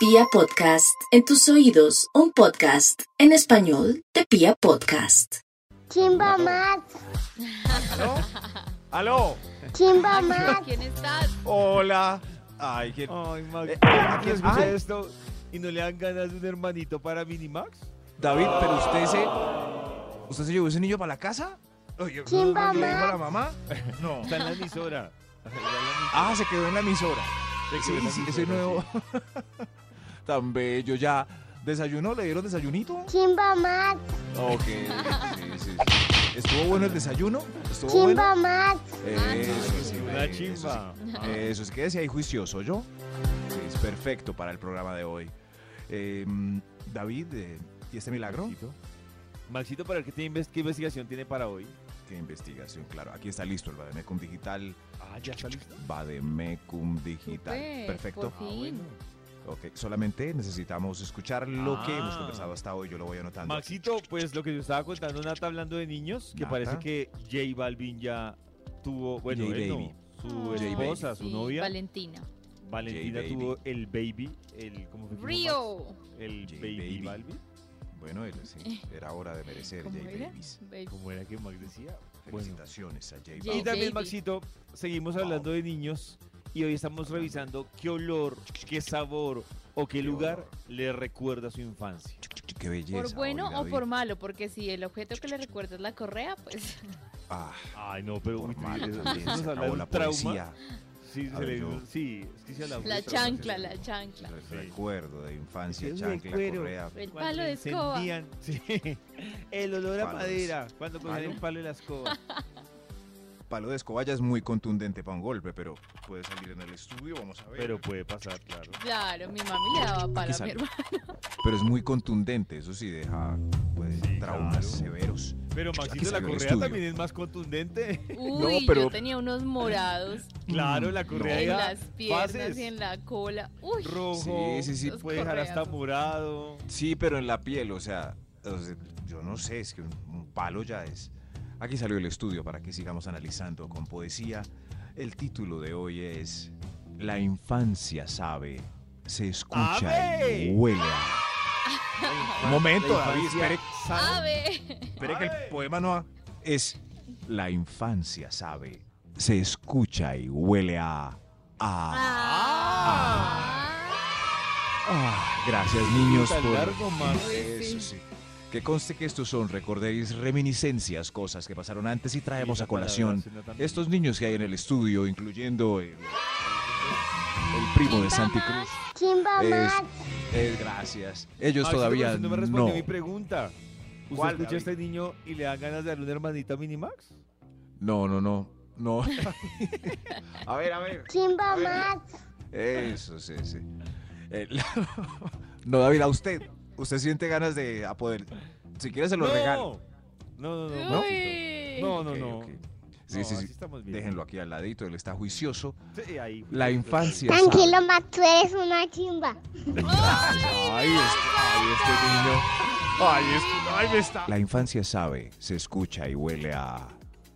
Pia Podcast, en tus oídos, un podcast en español de Pia Podcast. Chimba más, ¿Aló? ¿Aló? chimba más, ¿Quién estás? Hola. Ay, ¿quién? Ay, Max, Eh, aquí escucha ay. esto y no le dan ganas de un hermanito para Minimax. David, pero usted se. ¿Usted se llevó ese niño para la casa? Oye, Chimba, ¿no le dijo a ma. la mamá? No. Está en la emisora. Ah, se quedó en la emisora. Sí, sí, ese nuevo. Tan bello ya. ¿Desayunó? ¿Le dieron desayunito? chimba más, Ok, sí, sí. ¿Estuvo bueno el desayuno? ¿Estuvo chimba bueno? más, Eso sí, Una eso chimba. sí. Eso es, quédese ahí juicioso, ¿yo? Sí, es perfecto para el programa de hoy. Eh, David, eh, ¿y este milagro? Maxito. Maxito, para el que tiene ¿qué investigación tiene para hoy? Qué investigación, claro. Aquí está listo el Bademecum Digital. Ah, ya está listo. Bademecum Digital. Perfecto. por fin. Ok, solamente necesitamos escuchar lo que hemos Ah. conversado hasta hoy. Yo lo voy anotando. Maxito, pues lo que yo estaba contando, Nata, hablando de niños, que Nata. parece que J Balvin ya tuvo, bueno, él no, su esposa, su Sí, novia, Valentina. Valentina tuvo el baby, el, ¿cómo fue Río. El baby, Baby. Balvin. Bueno, él, sí, era hora de merecer ¿Cómo J? Babies. Baby. ¿Cómo era que Max decía? Bueno. Felicitaciones a J J Y Balvin. también. Maxito, seguimos hablando de niños y hoy estamos revisando qué olor, qué sabor o qué lugar le recuerda a su infancia. Qué belleza. ¿Por bueno o por malo? Porque si el objeto que le recuerda es la correa, pues Ah, Ay, no, pero por uy, malo eso- nos habla de la un trauma. Sí, se ver, le- yo- sí, es que se habla la mucho. chancla, la chancla. Sí. Recuerdo de infancia, chancla, cuero. correa. El palo de escoba. encendían, sí, el olor a madera, cuando cogían el palo de la escoba. Palo de escoba ya es muy contundente para un golpe, pero puede salir en el estudio, vamos a ver. Pero puede pasar, claro. Claro, mi mami le daba palo a mi hermano. Pero es muy contundente, eso sí deja pues, Sí, traumas claro. severos. Pero Maxito, la correa estudio. también es más contundente. Uy, pero- yo tenía unos morados Claro, la No. correa en ya las piernas y en la cola. Uy, rojo, Sí, sí, sí. Puede dejar hasta morado. Sí, pero en la piel, o sea, o sea, yo no sé, es que un, un palo ya es. Aquí salió el estudio para que sigamos analizando con poesía. El título de hoy es La infancia sabe, se escucha y huele a. Un momento, David, espere, espere que el poema no ha- es La infancia sabe, se escucha y huele a. a. Ah, gracias niños por largo, eso sí. Que conste que estos son, recordéis, reminiscencias, cosas que pasaron antes y traemos a colación estos niños que hay en el estudio, incluyendo el, el primo de Santi Cruz. chimba Es, es- gracias. Ellos Maxito, todavía no me respondió no. mi pregunta. ¿Usted ¿Cuál, escucha a David? este niño y le dan ganas de darle una hermanita a Minimax? No, no, no. No. a ver, a ver. chimba A más, Eso, sí, sí. Eh, no, David, a usted. Usted siente ganas de a poder. Si quiere se lo no. regalo. No, no, no. Uy. No, no, Ok, no. ok. Sí, No, sí, sí. Déjenlo aquí al ladito, él está juicioso. Sí, ahí. La infancia. tranquilo más, tú eres una chimba, Ay, este, ay, este niño. Ay, este, ay, me está. La infancia sabe, se escucha y huele a.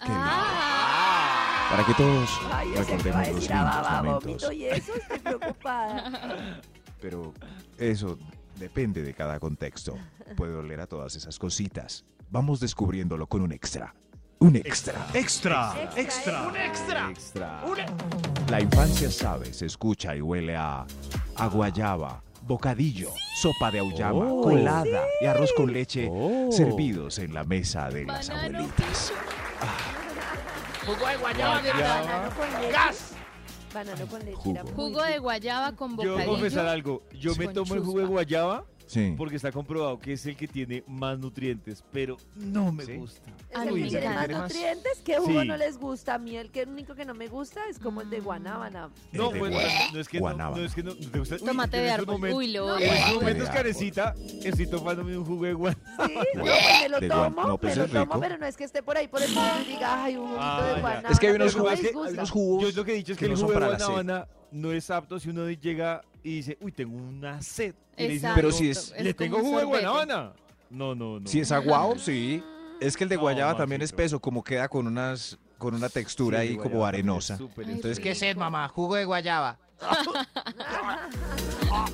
Qué lindo. Ah. Para que todos Ay, recordemos los lindos momentos. y eso, estoy preocupada. Pero eso depende de cada contexto. Puede oler a todas esas cositas. Vamos descubriéndolo con un extra. Un extra. Extra, extra. Extra. La infancia sabe, se escucha y huele a, a guayaba, bocadillo, sopa de auyama, Oh. colada y arroz con leche Oh. servidos en la mesa de las abuelitas. Jugo de guayaba, Guayaba. banano con leche. Banano con leche. era Jugo. de guayaba con Yo voy a confesar algo. Yo me con tomo el jugo de chuspa. guayaba Sí. porque está comprobado que es el que tiene más nutrientes, pero no me ¿Sí? gusta. Es el que tiene más nutrientes. ¿Qué jugo Sí. no les gusta? A mí el que el único que no me gusta es como el de guanábana. No, pues no, es que no, guanábana. no es que no. ¿te gusta? Uy, Tomate de árbol. momentos- Uy, lo En odio. estos momentos, carecita, estoy tomándome un jugo de guanábana. Sí, no, pues me lo tomo, no, pues me lo tomo, pero no es que esté por ahí por el mundo y diga, ay, un juguito Ah, de guanábana. Es que hay unos jugos, que- hay unos jugos Yo lo que he dicho es que, que el jugo de guanábana no es apto si uno llega y dice, uy, tengo una sed. Y le dice, Exacto. Pero si es- le tengo jugo de sorbete. guanábana. No, no, no. Si es aguao, sí. Es que el de No, guayaba también es Maxito. peso, como queda con unas con una textura Sí, ahí el como es arenosa. Entonces. ¿qué sed, mamá? Jugo de guayaba.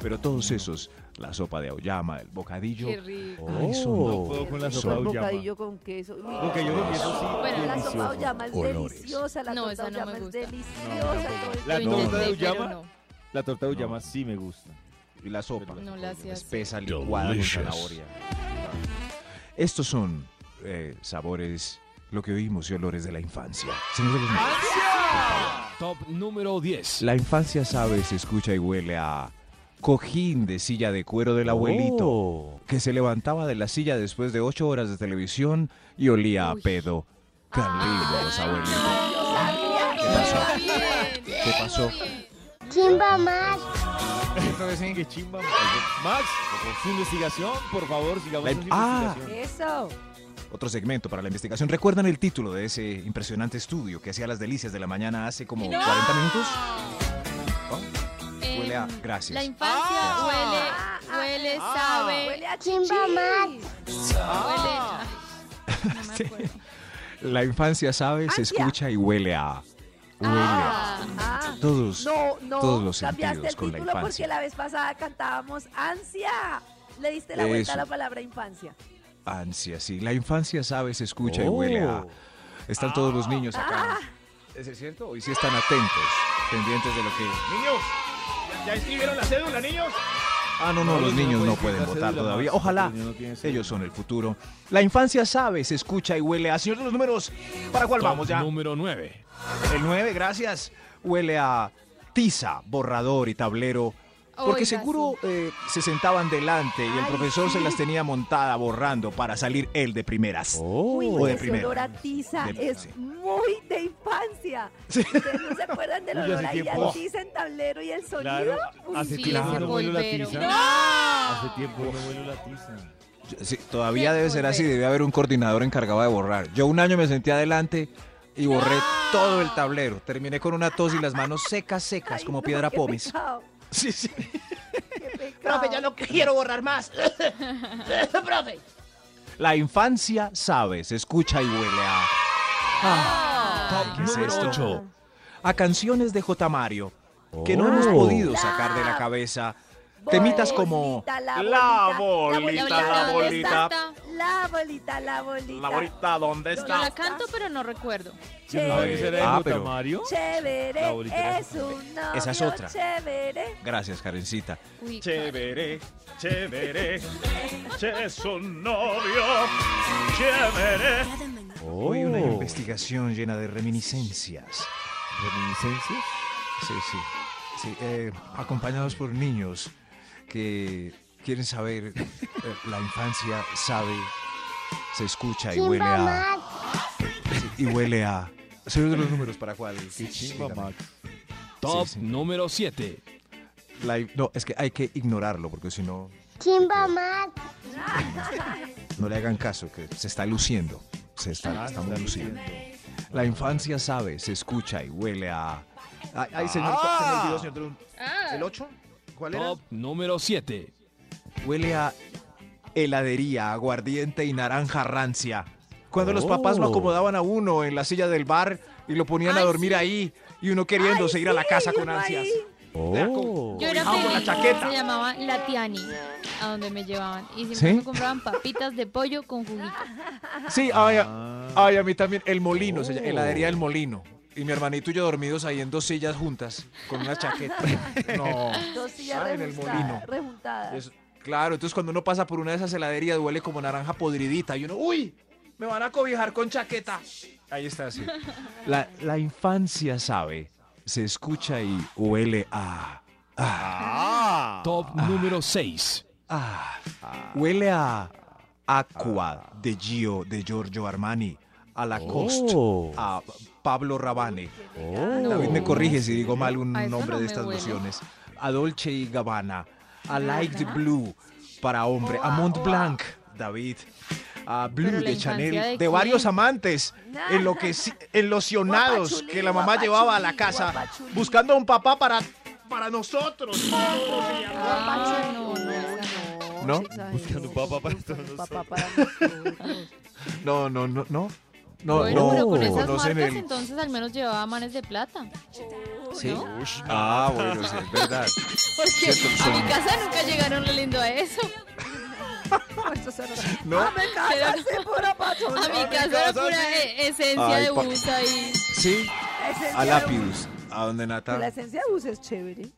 Pero todos esos, la sopa de auyama, el bocadillo, Qué rico. Ay, son No lo- puedo con la sopa Un de auyama. bocadillo con queso. Uy, Bocadillo con queso, sí. Bueno, La sopa delicioso. de auyama es Olores. deliciosa, la No, torta esa no me auyama es gusta. deliciosa. todo el La tiempo. torta de Intenté, auyama, pero la torta de auyama sí me gusta. y la sopa. No la hacía así. espesa licuada con zanahoria. Estos son eh, sabores, lo que oímos y olores de la infancia. Señor de los números, Top número 10. La infancia sabe, se escucha y huele a cojín de silla de cuero del abuelito, Oh. que se levantaba de la silla después de ocho horas de televisión y olía a pedo. Lindo los abuelitos. ¿Qué pasó? ¿Qué pasó? Chimba más. Qué chimba. Max, su investigación, por favor, sigamos La- Ah. investigación. Eso. Otro segmento para la investigación. ¿Recuerdan el título de ese impresionante estudio que hacía las delicias de la mañana hace como 40 minutos? Em, Huele a- gracias. La infancia Ah, huele, ah, huele, ah, sabe, Huele a Chimba más. huele. ay, no me acuerdo. La infancia sabe, se escucha y huele a... Ah, Ah, Todos, no, no. todos los cambiaste sentidos el con la título porque la vez pasada cantábamos ansia. Le diste la Eso. vuelta a la palabra infancia. Ansia, sí. La infancia sabe, se escucha y Oh. huele a... Están todos los niños acá. Ah. ¿Es cierto? Hoy sí están atentos, pendientes de lo que... Niños, ¿ya escribieron la cédula, niños? Ah, no, no, los niños no pueden votar todavía. Ojalá. Ellos son el futuro. La infancia sabe, se escucha y huele a... Señor de los números, ¿para cuál Top vamos ya? número 9. El 9, gracias. Huele a tiza, borrador y tablero. Porque Oiga, seguro eh, se sentaban delante y el Ay, profesor se sí. las tenía montada borrando para salir él de primeras. Uy, O de ese primera. olor a tiza De- es sí. muy de infancia. ¿Ustedes no se acuerdan del olor ahí a tiza en tablero y el sonido? Claro, Uy, hace sí, tiempo no huelo la tiza. ¡No! Hace tiempo no huelo la tiza. Sí, todavía debe ser así, debe haber un coordinador encargado de borrar. Yo un año me senté adelante y borré todo el tablero. Terminé con una tos y las manos secas, secas, Ay, como no, piedra pómez. pecado, Sí, sí. qué pecado. no quiero borrar más. Profe. La infancia sabe, se escucha y huele a... Top ¿qué es esto? 8. a canciones de J. Mario que no hemos Oh. podido sacar de la cabeza. Temitas como Bolita, la La bolita, bolita, la bolita. La bolita, la bolita. ¿dónde Yo la canto, pero no recuerdo. Chévere, ¿Ese era Ah, pero-. Mario? La chévere, bolita es un novio Esa es otra. chévere. Gracias, Karencita. Uy, Chévere, chévere, es un novio, chévere. Hoy una investigación llena de reminiscencias. ¿Reminiscencias? Sí, sí. sí eh, acompañados por niños que quieren saber, eh, la infancia sabe, se escucha y huele Chimba a... y huele a... Señor de los números, ¿para cuál? Qué chimba. Max. Top Sí, sí. número 7. La- no, es que hay que ignorarlo porque si no, Chimba más. no le hagan caso, que se está luciendo. Se está, Ah, muy luciendo. La infancia sabe, se escucha y huele a... Ay, ay, señor, Ah. se me olvidó, señor. Ah, ¿El 8? ¿Cuál era? Top número 7. Huele a heladería, aguardiente y naranja rancia. Cuando los papás lo Oh. acomodaban a uno en la silla del bar y lo ponían a Ay, dormir sí. ahí y uno queriéndose ir a la casa con ansias. ahí. Oh. Yo era con la feliz. chaqueta. Se llamaba La Tiani, a donde me llevaban. Y siempre ¿Sí? me compraban papitas de pollo con juguito. Sí, ay, a- Ah. ay, a mí también. El molino, se llama, Oh. heladería El Molino. Y mi hermanito y yo dormidos ahí en dos sillas juntas, con una chaqueta. No. Dos sillas Ah, en el molino. Claro, entonces cuando uno pasa por una de esas heladerías huele como naranja podridita y uno, ¡uy! Me van a cobijar con chaqueta. Ahí está, sí. La, la infancia sabe, se escucha y huele a... Ah. Top número 6. Ah, huele a Aqua de Gio de Giorgio Armani, a Lacoste, Oh. a Pablo Rabanne. Oh. David me corrige si digo mal un nombre no de estas huele. lociones. A Dolce y Gabbana, a Light. Blue para hombre, a Mont Blanc, David, a Blue de Chanel, de varios amantes, enloqueci- enlocionados Guapachulí, que la mamá llevaba a la casa buscando a un papá para, para nosotros. Ah, no. Buscando un papá para Buscando un todos papá para nosotros. No, no, no, no. No, bueno, no, pero con esas marcas el- entonces al menos llevaba manes de plata. ¿Sí? ¿no? Ah, bueno, sí, es verdad. Porque Cierto, a mi casa nunca llegaron lindo a eso. Nos- No. ¡Ah, me casa, sí, pura! A mi casa era pura esencia Ay, de bus ahí. Sí, Esencia a Lapidus, a donde bus. La Nata. esencia de bus es chévere.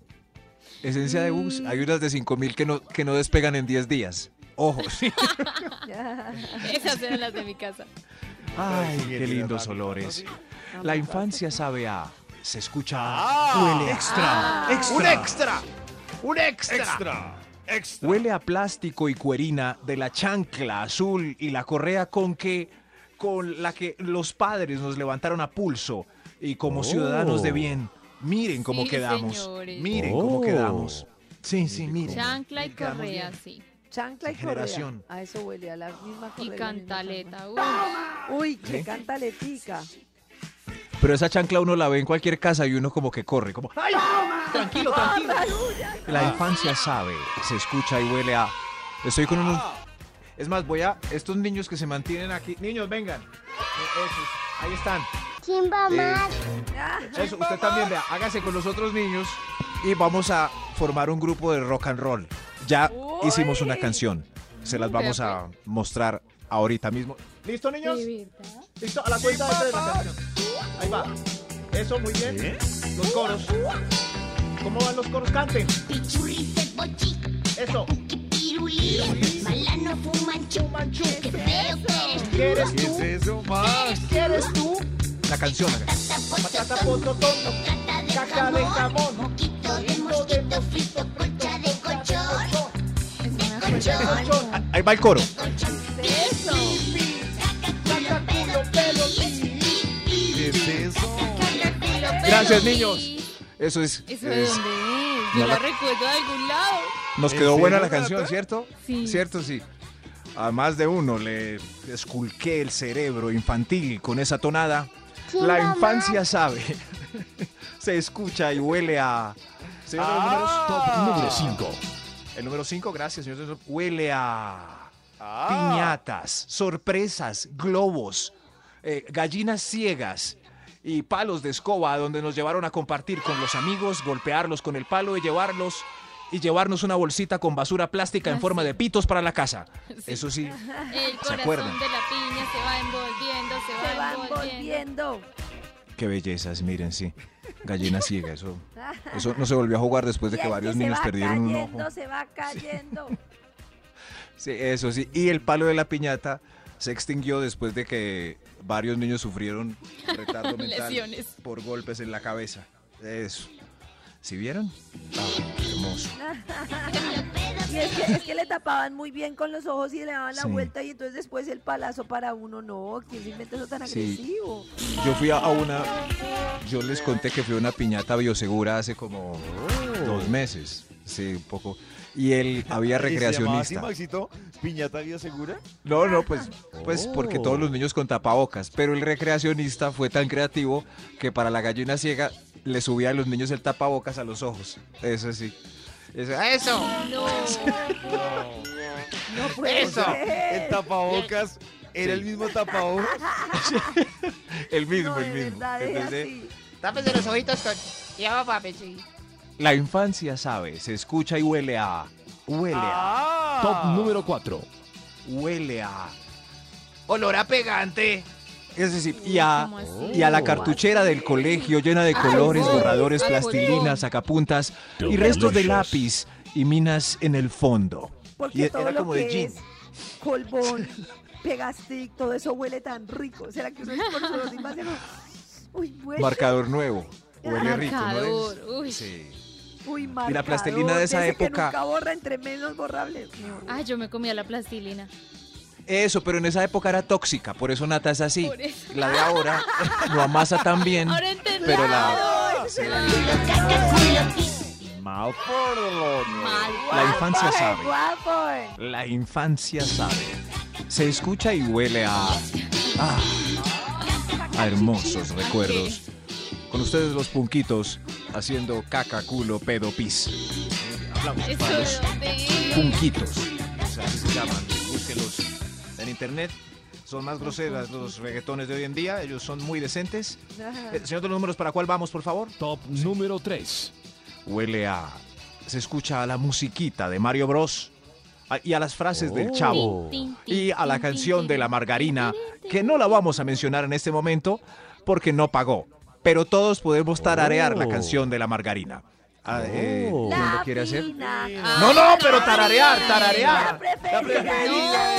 Esencia de bus, hay unas de 5000 que no, que no despegan en 10 días. Ojo, sí. Esas eran las de mi casa. Ay, qué lindos olores. La infancia sabe a. Se escucha. Ah, huele extra. extra. ¡Un extra! ¡Un extra! Extra. Extra. Huele a plástico y cuerina de la chancla azul y la correa con que con la que los padres nos levantaron a pulso y como Oh. ciudadanos de bien, miren cómo Sí, quedamos. señores. Miren Oh. cómo quedamos. Sí, sí, miren. Chancla y correa, sí. Chancla y Generación. correa. A eso huele, a la misma correa. Y cantaleta. Uy. Uy, qué ¿Sí? cantaletica. Pero esa chancla uno la ve en cualquier casa y uno como que corre, como ¡Ay! Tranquilo, tranquilo. La infancia sabe, se escucha y huele a. Estoy con unos. Es más, voy a. Estos niños que se mantienen aquí. Niños, vengan. Eh, esos, ahí están. Chimba Eh, más. Eso, usted también vea. Hágase con los otros niños y vamos a formar un grupo de rock and roll. Ya. Hicimos una canción. Se las vamos a mostrar ahorita mismo. ¿Listo, niños? Listo, a la cuenta de tres la canción. Ahí va. Eso, muy bien. Los coros. ¿Cómo van los coros? Canten. Eso. Malano, fumanchu. Qué feo que eres tú. ¿Qué eres ¿Qué tú? es eso, Max? ¿Qué eres tú? La canción. Patata, pototón. Cata de Caca de jamón. Ahí va el coro. Gracias, niños. Eso es. ¿Eso de es- dónde es? no Yo la- recuerdo de algún lado. Nos ¿En quedó buena serio, la canción? ¿cierto? Sí. ¿Cierto? Sí. A más de uno le esculqué el cerebro infantil con esa tonada. La infancia sabe. Se escucha y huele a. Señor de los números, Top número 5. El número 5, gracias, señor. Huele a. Ah. Piñatas, sorpresas, globos, eh, gallinas ciegas y palos de escoba donde nos llevaron a compartir con los amigos, golpearlos con el palo y llevarlos y llevarnos una bolsita con basura plástica en Ah, forma de pitos para la casa. Eso sí, El acuerdan? corazón de la piña se va envolviendo, se va, Se va envolviendo. envolviendo. qué bellezas, miren, sí. Gallina ciega, eso, eso no se volvió a jugar después de que varios niños perdieron un cayendo, ojo. Se va cayendo. Sí, eso sí. Y el palo de la piñata se extinguió después de que varios niños sufrieron retardo mental Lesiones. por golpes en la cabeza. Eso. ¿Sí vieron? Ah, hermoso. Y es que, es que le tapaban muy bien con los ojos y le daban la Sí. vuelta y entonces después el palazo para uno. No, ¿quién se inventa eso tan Sí. agresivo? Yo fui a, una. Yo les conté que fui a una piñata biosegura hace como dos meses. Sí, un poco. Y él había ¿Y se así, recreacionista. Maxito? ¿Piñata biosegura? No, no, pues, pues porque Oh. todos los niños con tapabocas. Pero el recreacionista fue tan creativo que para la gallina ciega le subía a los niños el tapabocas a los ojos. Eso sí. Eso. ¡Eso! No. No puede Eso. ser. ¿El tapabocas era el mismo tapabocas? El mismo, No, el mismo. verdad, Entonces. Tápese los ojitos con... Ya va, papi, sí. la infancia sabe, se escucha y huele a. Huele a. Ah. Top número 4. Huele a. Olor a pegante. Es decir, y a. La cartuchera del colegio llena de colores, borradores, plastilinas, sacapuntas y restos de lápiz y minas en el fondo. Porque Y todo era lo como de que jean. es colbón, pegastick, todo eso huele tan rico. ¿Será que uno es por su Uy, huele. Marcador nuevo. Huele rico, ¿no? Marcador, es? uy. Sí. Uy, Y la plastilina marcador, de esa ese que época- nunca borra entre menos borrables. No. Ay, yo me comía la plastilina. Eso, pero en esa época era tóxica, por eso Nata es así. La de ahora lo amasa tan bien, Ahora pero la. Mal. la infancia Guapo, sabe. eh. La infancia sabe. Se escucha y huele a, ah, a hermosos recuerdos. Con ustedes los punquitos haciendo caca, culo, pedo, pis. Aplausos ¿Eso para los punquitos. O sea, así se llaman. Internet. son más groseras los reggaetones de hoy en día. Ellos son muy decentes. Eh, señor de los números, ¿para cuál vamos, por favor? Top número 3. Huele a... Se escucha a la musiquita de Mario Bros. a- Y a las frases del chavo. Tin, tin, Y a la canción de la margarina, que no la vamos a mencionar en este momento porque no pagó. Pero todos podemos tararear la Oh. canción de la margarina. Ah, eh, Oh. ¿Quién La lo quiere hacer? fina. No, no, pero tararear, La tararear. preferida.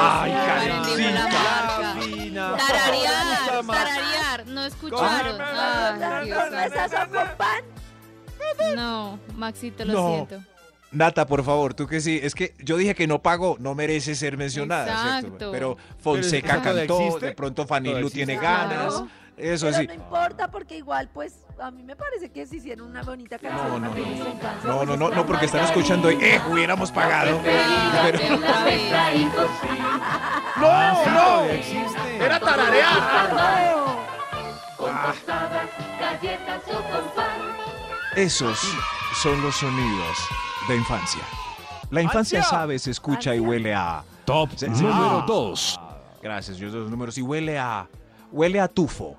Ay, Karencita. La. Tararear, tararear, no escucharon. Ay, Dios ¿Con esas son con pan? santo. No, Maxito, lo No. siento. Nata, por favor, tú que sí. Es que yo dije que no pagó, no merece ser mencionada, ¿cierto? Exacto. Pero Fonseca ¿Pero cantó, existe? de pronto Fanny Lu tiene ganas. Claro. Eso Pero sí. no importa porque igual pues a mí me parece que si hicieron una bonita canción No, no, no. infancia, No, no, no, no, porque están escuchando y, eh, hubiéramos pagado. Pero-. Ah, todavía existe. Era tararear. Esos son los sonidos de infancia. La infancia sabe, se escucha y huele a. Top número Ah. 2. Gracias, yo los números. Y huele a. Huele a tufo.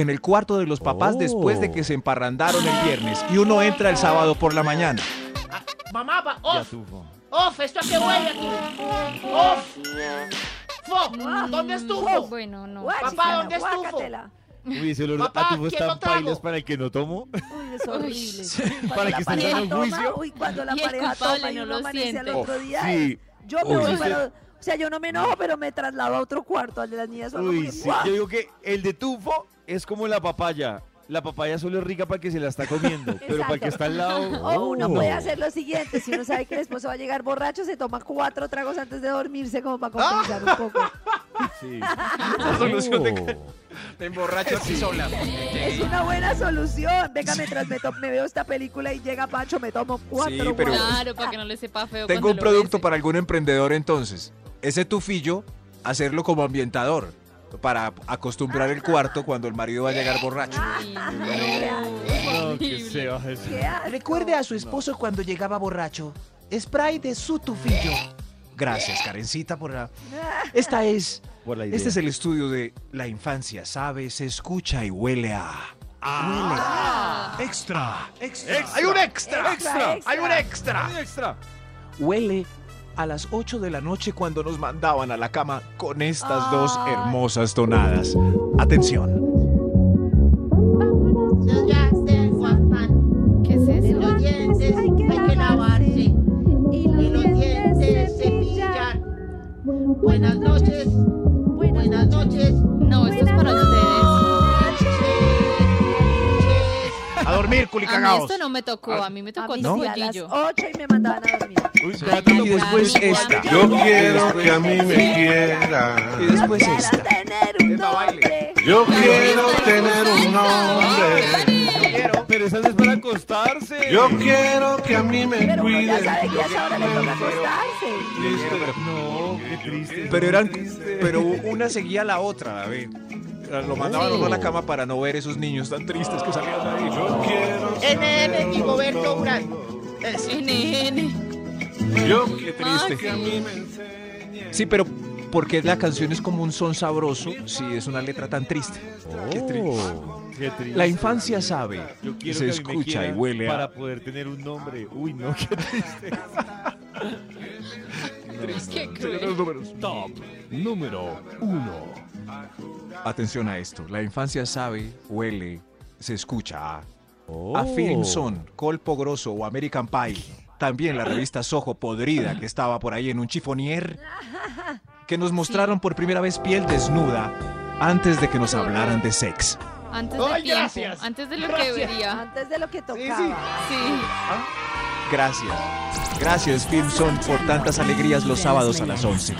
En el cuarto de los papás Oh. después de que se emparrandaron el viernes y uno entra el sábado por la mañana. Mamá, va, off, off, esto a qué huele aquí. Off. Fo, ¿dónde estuvo? Bueno, no. Guácatela, ¿dónde estuvo? Uy, ese olor Papá, a tufo ¿quién está lo en pailas para el que no tomo. Uy, es horrible. Cuando Para que sano el toma, juicio. Uy, cuando la pareja toma y no lo amanece al siente. otro día. Sí. Yo me voy para... O sea, yo no me enojo, pero me traslado a otro cuarto, al de las niñas. solo Uy, porque, sí. Yo digo que el de tufo es como la papaya. La papaya solo es rica para que se la está comiendo, pero para el que está al lado. O uno Oh. puede hacer lo siguiente, si uno sabe que el esposo va a llegar borracho, se toma cuatro tragos antes de dormirse como para compensar un poco. Sí. La solución de Oh. emborracho así sola. Es una buena solución. Venga, mientras me, me veo esta película y llega Pacho, me tomo cuatro Sí, pero-. Claro, para que no le sepa feo. Tengo un producto para algún emprendedor entonces. Ese tufillo, hacerlo como ambientador. Para acostumbrar el cuarto cuando el marido va a llegar borracho. No, que se baja eso. ¿Qué asco. Recuerde a su esposo cuando llegaba borracho. Spray de su tufillo. Gracias, Karencita, por la... Esta es... Por la idea. Este es el estudio de la infancia, ¿sabe? Se escucha y huele a... Ah. Extra. Extra. ¡Hay un extra! Extra, extra. ¡Hay un extra! Ay, extra. Huele a las 8 de la noche cuando nos mandaban a la cama con estas dos hermosas tonadas. Atención. A dormir, A mí esto no me tocó, a mí me A tocó mí ¿No? sí, a las topollillo. 8 y me mandaban a dormir. Uy, Sí. ya Y después esta. yo quiero que a mí me quieran. Y después Quiero esta. tener un Esta baile. nombre. Yo quiero tener un nombre. Pero esa es para acostarse. Yo quiero que a mí me Pero uno ya cuiden. sabe que a esa hora le toca acostarse. No, qué triste. Pero eran, pero una seguía a la otra, David. Lo mandaban a uno a la cama para no ver esos niños tan tristes que salían de ahí. Yo quiero NN Rigoberto Urán. Es- NN. Yo Qué triste. que a mí me enseñen. Sí, pero porque la canción es como un son sabroso, si es una letra tan triste. Qué triste. Oh, qué triste. La infancia sabe, Yo quiero se que escucha y huele a... para poder tener un nombre. Uy, no, qué triste. Qué cruel. Top número 1. Atención a esto, la infancia sabe, huele, se escucha a... Oh. A Film Son, Colpo Grosso o American Pie. También la revista Soho podrida que estaba por ahí en un chifonier. Que nos mostraron por primera vez piel desnuda antes de que nos hablaran de sex. Antes de tiempo, gracias. antes de lo que Gracias. debería. Antes de lo que tocaba. Sí. Gracias. Gracias Film Son por tantas alegrías los sábados a las 11.